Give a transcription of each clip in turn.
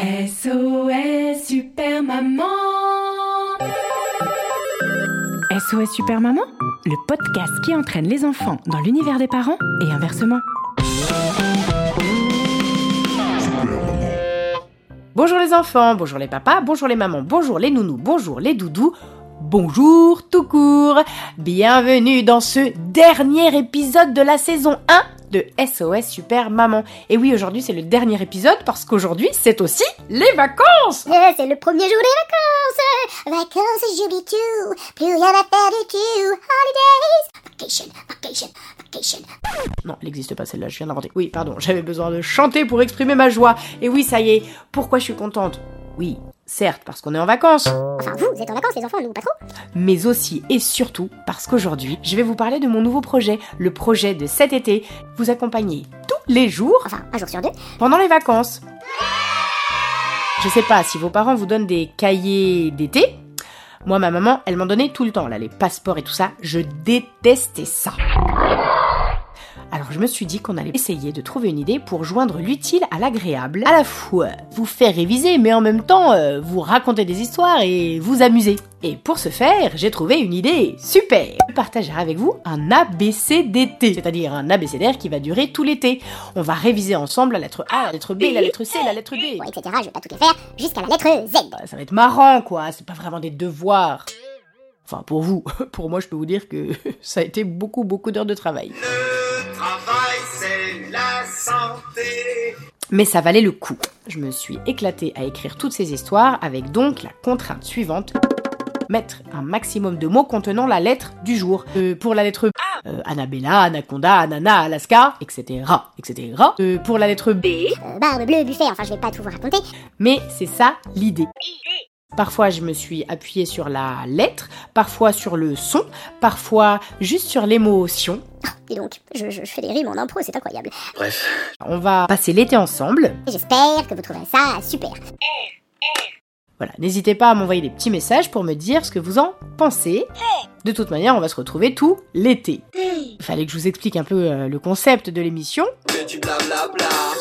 SOS Super Maman SOS Super Maman, le podcast qui entraîne les enfants dans l'univers des parents et inversement. Bonjour les enfants, bonjour les papas, bonjour les mamans, bonjour les nounous, bonjour les doudous, bonjour tout court. Bienvenue dans ce dernier épisode de la saison 1 de SOS Super Maman. Et oui, aujourd'hui c'est le dernier épisode parce qu'aujourd'hui c'est aussi les vacances. Euh, c'est le premier jour des vacances. Vacances, j'oublie tout. Plus rien à faire du tout. Holidays. Vacation, vacation, vacation. Non, elle n'existe pas celle-là, je viens d'inventer. Oui, pardon, j'avais besoin de chanter pour exprimer ma joie. Et oui, ça y est, pourquoi je suis contente? Oui, certes, parce qu'on est en vacances, Enfin, vous, vous êtes en vacances, les enfants, nous, pas trop. mais aussi et surtout parce qu'aujourd'hui, je vais vous parler de mon nouveau projet, le projet de cet été, vous accompagner tous les jours Enfin, un jour sur deux. pendant les vacances. Je sais pas si vos parents vous donnent des cahiers d'été. Moi, ma maman, elle m'en donnait tout le temps, là, les passeports et tout ça. Je détestais ça. Alors je me suis dit qu'on allait essayer de trouver une idée pour joindre l'utile à l'agréable, à la fois vous faire réviser, mais en même temps euh, vous raconter des histoires et vous amuser. Et pour ce faire, j'ai trouvé une idée super Je partagerai avec vous un ABCDT, c'est-à-dire un abécédaire qui va durer tout l'été. On va réviser ensemble la lettre A, la lettre B, la lettre C, la lettre D. Bon, etc. Je vais pas les faire jusqu'à la lettre Z. Bah, ça va être marrant, quoi. C'est pas vraiment des devoirs. Enfin, pour vous. Pour moi, je peux vous dire que ça a été beaucoup, beaucoup d'heures de travail, Mais ça valait le coup. Je me suis éclatée à écrire toutes ces histoires avec donc la contrainte suivante. Mettre un maximum de mots contenant la lettre du jour. Euh, pour la lettre A, euh, Annabella, Anaconda, Anana, Alaska, etc. etc. Euh, pour la lettre B, Euh, barbe bleue, buffet, enfin, je vais pas tout vous raconter. Mais c'est ça l'idée. Parfois, je me suis appuyée sur la lettre, parfois sur le son, parfois juste sur l'émotion. Dis donc, je, je fais des rimes en impro, c'est incroyable. Bref, On va passer l'été ensemble. J'espère que vous trouverez ça super. Voilà, n'hésitez pas à m'envoyer des petits messages pour me dire ce que vous en pensez. De toute manière, on va se retrouver tout l'été. Il fallait que je vous explique un peu euh, le concept de l'émission.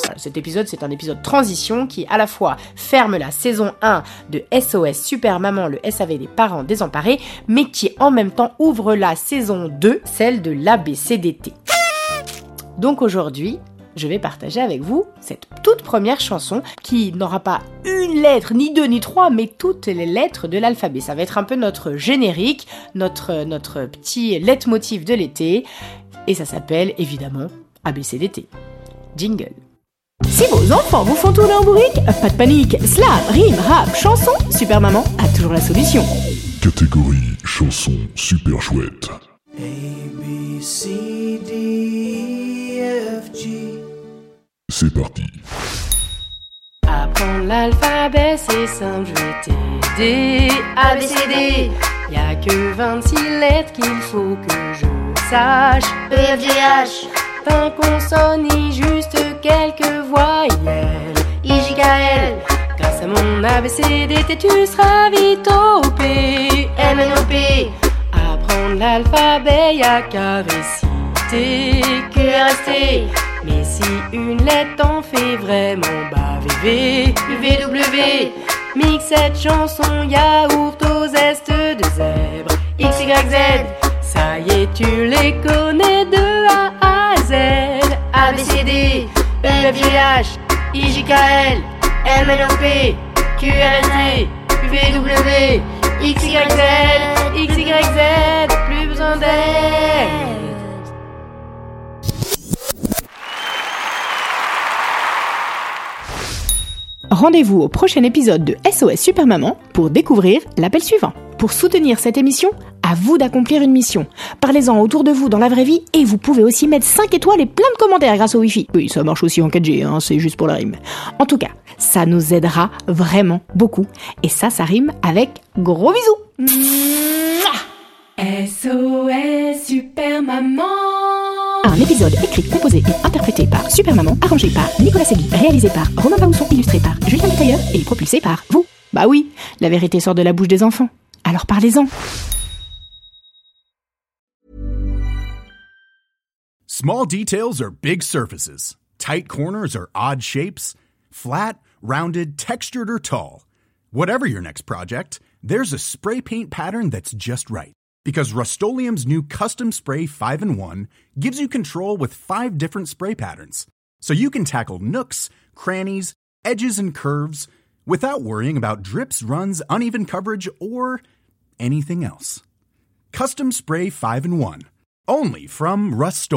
Voilà, Cet épisode, c'est un épisode transition qui, à la fois, ferme la saison 1 de SOS Super Maman, le SAV des parents désemparés, mais qui, en même temps, ouvre la saison 2, celle de l'ABCDT. Donc aujourd'hui, je vais partager avec vous cette toute première chanson qui n'aura pas une lettre, ni deux, ni trois, mais toutes les lettres de l'alphabet. Ça va être un peu notre générique, notre, notre petit leitmotiv de l'été, et ça s'appelle évidemment ABCDT. Jingle. Si vos enfants vous font tourner en bourrique, pas de panique, slam, rime, rap, chanson, Super Maman a toujours la solution. Catégorie chanson super chouette. A, B, C, C'est parti. Apprendre l'alphabet, c'est simple, je vais t'aider. A, B, C, D. Y a que 26 lettres qu'il faut que je sache. E, F, G, H. Fin consonne, ni juste quelques voyelles. I, J, K, L. Grâce à mon ABCDT, tu seras vite au P. M, N, O, P. Apprendre l'alphabet, y a qu'à réciter. Q, R, S, T. Mais si une lettre t'en fait vraiment baver, V, V, W. Mixe cette chanson, yaourt aux zestes de zèbre. X, Y, Z. Ça y est, tu les connais de A à Z. A, B, C, D, E, F, G, H, I, J, K, L, M, N, O, P, Q, R, S, T, U, V, W, X, Y, Z, X, Y, Z, plus besoin d'aide. Rendez-vous au prochain épisode de SOS Super Maman pour découvrir l'appel suivant. Pour soutenir cette émission, à vous d'accomplir une mission. Parlez-en autour de vous dans la vraie vie et vous pouvez aussi mettre 5 étoiles et plein de commentaires grâce au Wi-Fi. Oui, ça marche aussi en 4G, hein, c'est juste pour la rime. En tout cas, ça nous aidera vraiment beaucoup. Et ça, ça rime avec gros bisous. SOS Super Maman Un épisode écrit, composé et Super Maman, arrangé par Nicolas Segui, réalisé par Romain Bausson, illustré par Julien Tailleur et propulsé par vous. Bah oui, la vérité sort de la bouche des enfants. Alors parlez-en. Small details are big surfaces. Tight corners are odd shapes. Flat, rounded, textured, or tall. Whatever your next project, there's a spray paint pattern that's just right. Because Rust new Custom Spray 5 in 1 gives you control with five different spray patterns. So you can tackle nooks, crannies, edges, and curves without worrying about drips, runs, uneven coverage, or anything else. Custom Spray 5 in 1. Only from Rust